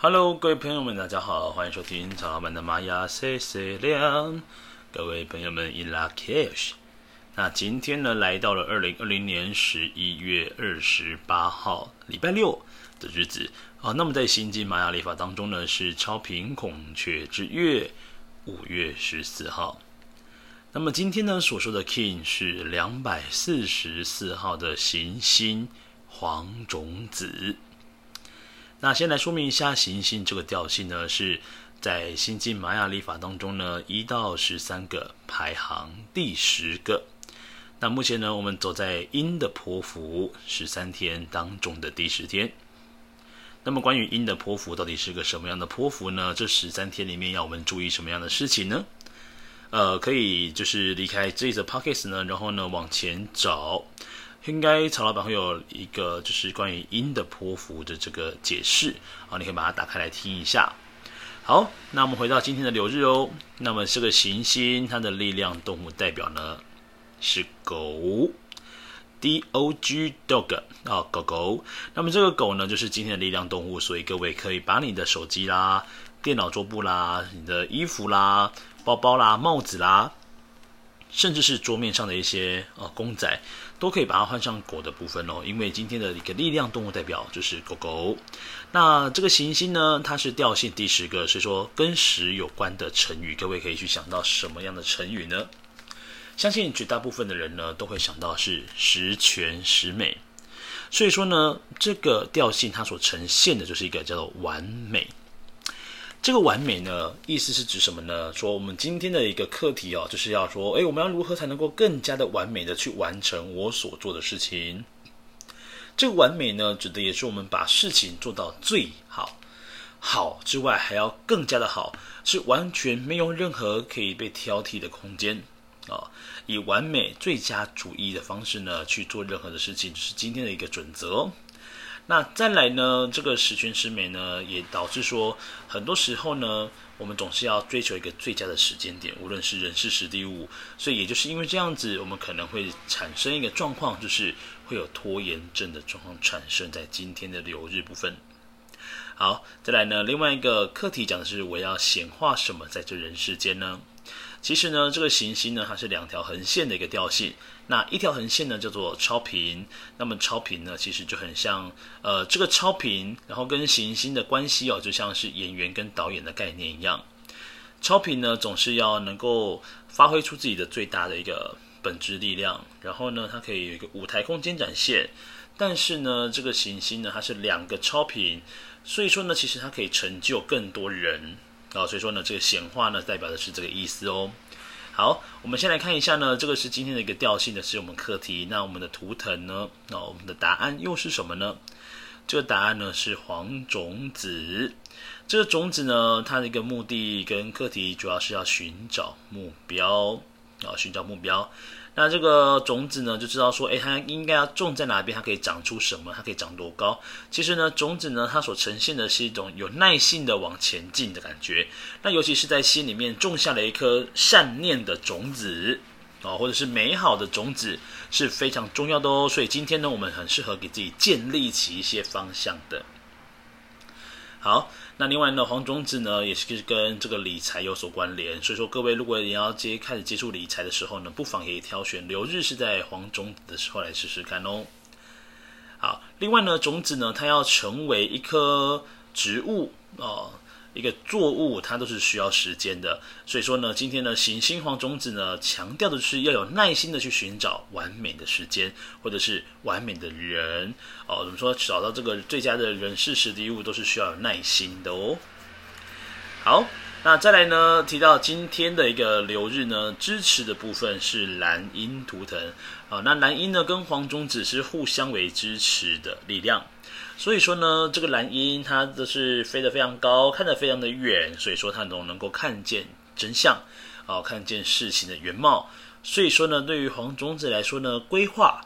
Hello，各位朋友们，大家好，欢迎收听曹老板的玛雅 C C 亮。各位朋友们，In lak'ech。那今天呢，来到了二零二零年十一月二十八号，礼拜六的日子啊。那么在新晋玛雅历法当中呢，是超频孔雀之月五月十四号。那么今天呢，所说的 King 是两百四十四号的行星黄种子。那先来说明一下行星这个调性呢，是在新晋玛雅历法当中呢，一到十三个排行第十个。那目前呢，我们走在阴的波符十三天当中的第十天。那么关于阴的波符到底是个什么样的波符呢？这十三天里面要我们注意什么样的事情呢？呃，可以就是离开这一则 podcast 呢，然后呢往前找。应该曹老板会有一个就是关于音的波幅的这个解释啊，你可以把它打开来听一下。好，那我们回到今天的流日哦。那么这个行星它的力量动物代表呢是狗，D O G dog 啊、狗狗。那么这个狗呢就是今天的力量动物，所以各位可以把你的手机啦、电脑桌布啦、你的衣服啦、包包啦、帽子啦。甚至是桌面上的一些呃公仔，都可以把它换上狗的部分哦。因为今天的一个力量动物代表就是狗狗。那这个行星呢，它是调性第十个，所以说跟十有关的成语，各位可以去想到什么样的成语呢？相信绝大部分的人呢，都会想到是十全十美。所以说呢，这个调性它所呈现的就是一个叫做完美。这个完美呢，意思是指什么呢？说我们今天的一个课题哦，就是要说，哎，我们要如何才能够更加的完美的去完成我所做的事情？这个完美呢，指的也是我们把事情做到最好，好之外还要更加的好，是完全没有任何可以被挑剔的空间啊、以完美最佳主义的方式呢去做任何的事情，就是今天的一个准则。那再来呢，这个十全十美呢，也导致说，很多时候呢，我们总是要追求一个最佳的时间点，无论是人事时地物，所以也就是因为这样子，我们可能会产生一个状况，就是会有拖延症的状况产生在今天的流日部分。好，再来呢，另外一个课题讲的是我要显化什么在这人世间呢？其实呢，这个行星呢，它是两条横线的一个调性。那一条横线呢，叫做超频。那么超频呢，其实就很像，呃，这个超频，然后跟行星的关系哦，就像是演员跟导演的概念一样。超频呢，总是要能够发挥出自己的最大的一个本质力量，然后呢，它可以有一个舞台空间展现。但是呢，这个行星呢，它是两个超频，所以说呢，其实它可以成就更多人。啊、所以说呢，这个显化呢，代表的是这个意思哦。好，我们先来看一下呢，这个是今天的一个调性的是我们课题。那我们的图腾呢？那、我们的答案又是什么呢？这个答案呢是黄种子。这个种子呢，它的一个目的跟课题主要是要寻找目标啊、寻找目标。那这个种子呢，就知道说，诶，它应该要种在哪边，它可以长出什么，它可以长多高。其实呢，种子呢，它所呈现的是一种有耐性的往前进的感觉。那尤其是在心里面种下了一颗善念的种子，哦，或者是美好的种子，是非常重要的哦。所以今天呢，我们很适合给自己建立起一些方向的。好。那另外呢，黄种子呢也是跟这个理财有所关联，所以说各位如果你要接开始接触理财的时候呢，不妨也挑选流日是在黄种子的时候来试试看哦。好，另外呢，种子呢它要成为一颗植物哦。一个作物，它都是需要时间的，所以说呢，今天呢，行星黄种子呢，强调的是要有耐心的去寻找完美的时间，或者是完美的人哦。怎么说？找到这个最佳的人事时地物，都是需要有耐心的哦。好，那再来呢，提到今天的一个流日呢，支持的部分是蓝鹰图腾啊。那蓝鹰呢，跟黄种子是互相为支持的力量。所以说呢，这个蓝鹰它都是飞得非常高，看得非常的远，所以说它能能够看见真相，哦，看见事情的原貌。所以说呢，对于黄种子来说呢，规划、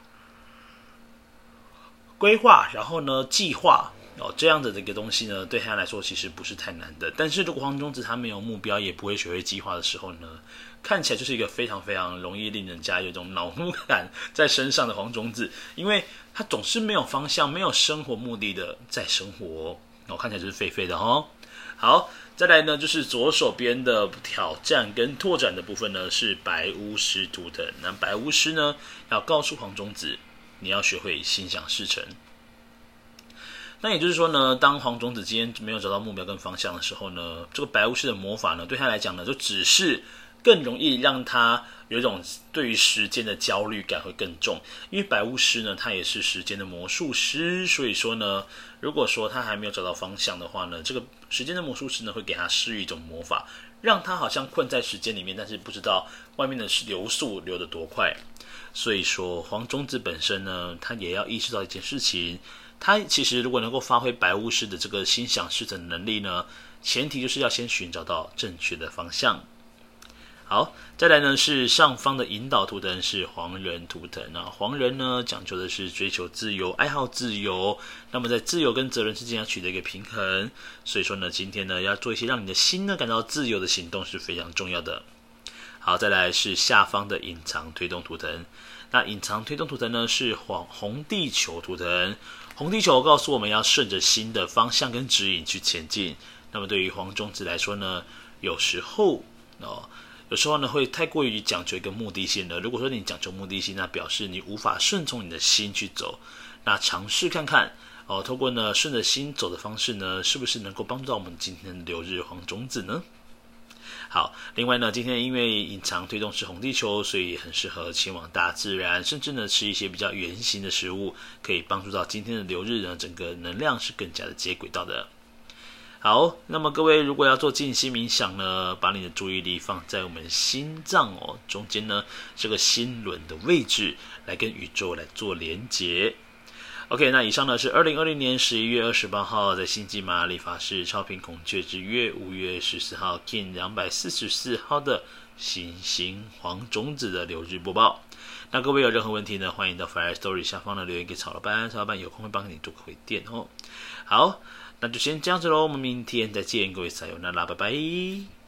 规划，然后呢，计划，哦，这样的这个东西呢，对他来说其实不是太难的。但是如果黄宗子他没有目标，也不会学会计划的时候呢，看起来就是一个非常非常容易令人家有一种恼怒感在身上的黄宗子，因为。他总是没有方向、没有生活目的的在生活哦，看起来就是废废的哦。好，再来呢，就是左手边的挑战跟拓展的部分呢，是白巫师图腾。那白巫师呢，要告诉黄宗子，你要学会心想事成。那也就是说呢，当黄种子今天没有找到目标跟方向的时候呢，这个白巫师的魔法呢，对他来讲呢，就只是更容易让他有一种对于时间的焦虑感会更重。因为白巫师呢，他也是时间的魔术师，所以说呢，如果说他还没有找到方向的话呢，这个时间的魔术师呢，会给他施一种魔法，让他好像困在时间里面，但是不知道外面的流速流得多快。所以说，黄种子本身呢，他也要意识到一件事情。他其实如果能够发挥白巫师的这个心想事成能力呢，前提就是要先寻找到正确的方向。好，再来呢是上方的引导图腾是黄人图腾啊，黄人呢讲究的是追求自由，爱好自由，那么在自由跟责任之间要取得一个平衡。所以说呢，今天呢要做一些让你的心呢感到自由的行动是非常重要的。好，再来是下方的隐藏推动图腾，那隐藏推动图腾呢是黄红地球图腾。红地球告诉我们要顺着心的方向跟指引去前进。那么对于黄种子来说呢，有时候哦，有时候呢会太过于讲究一个目的性了。如果说你讲究目的性，那表示你无法顺从你的心去走。那尝试看看哦，透过呢顺着心走的方式呢，是不是能够帮助到我们今天的流日黄种子呢？好，另外呢，今天因为隐藏推动是红地球，所以很适合前往大自然，甚至呢吃一些比较圆形的食物，可以帮助到今天的流日呢，整个能量是更加的接轨道的。好，那么各位如果要做静心冥想呢，把你的注意力放在我们心脏哦中间呢这个心轮的位置，来跟宇宙来做连结。OK，那以上呢是二零二零年十一月二十八号在新际马里法师超频孔雀之月五月十四号 Kin 两百四十四号的新星黄种子的流日播报。那各位有任何问题呢，欢迎到 Fire Story 下方的留言给曹老板，曹老板有空会帮你做个回电哦。好，那就先这样子喽，我们明天再见，各位撒有那拉，拜拜。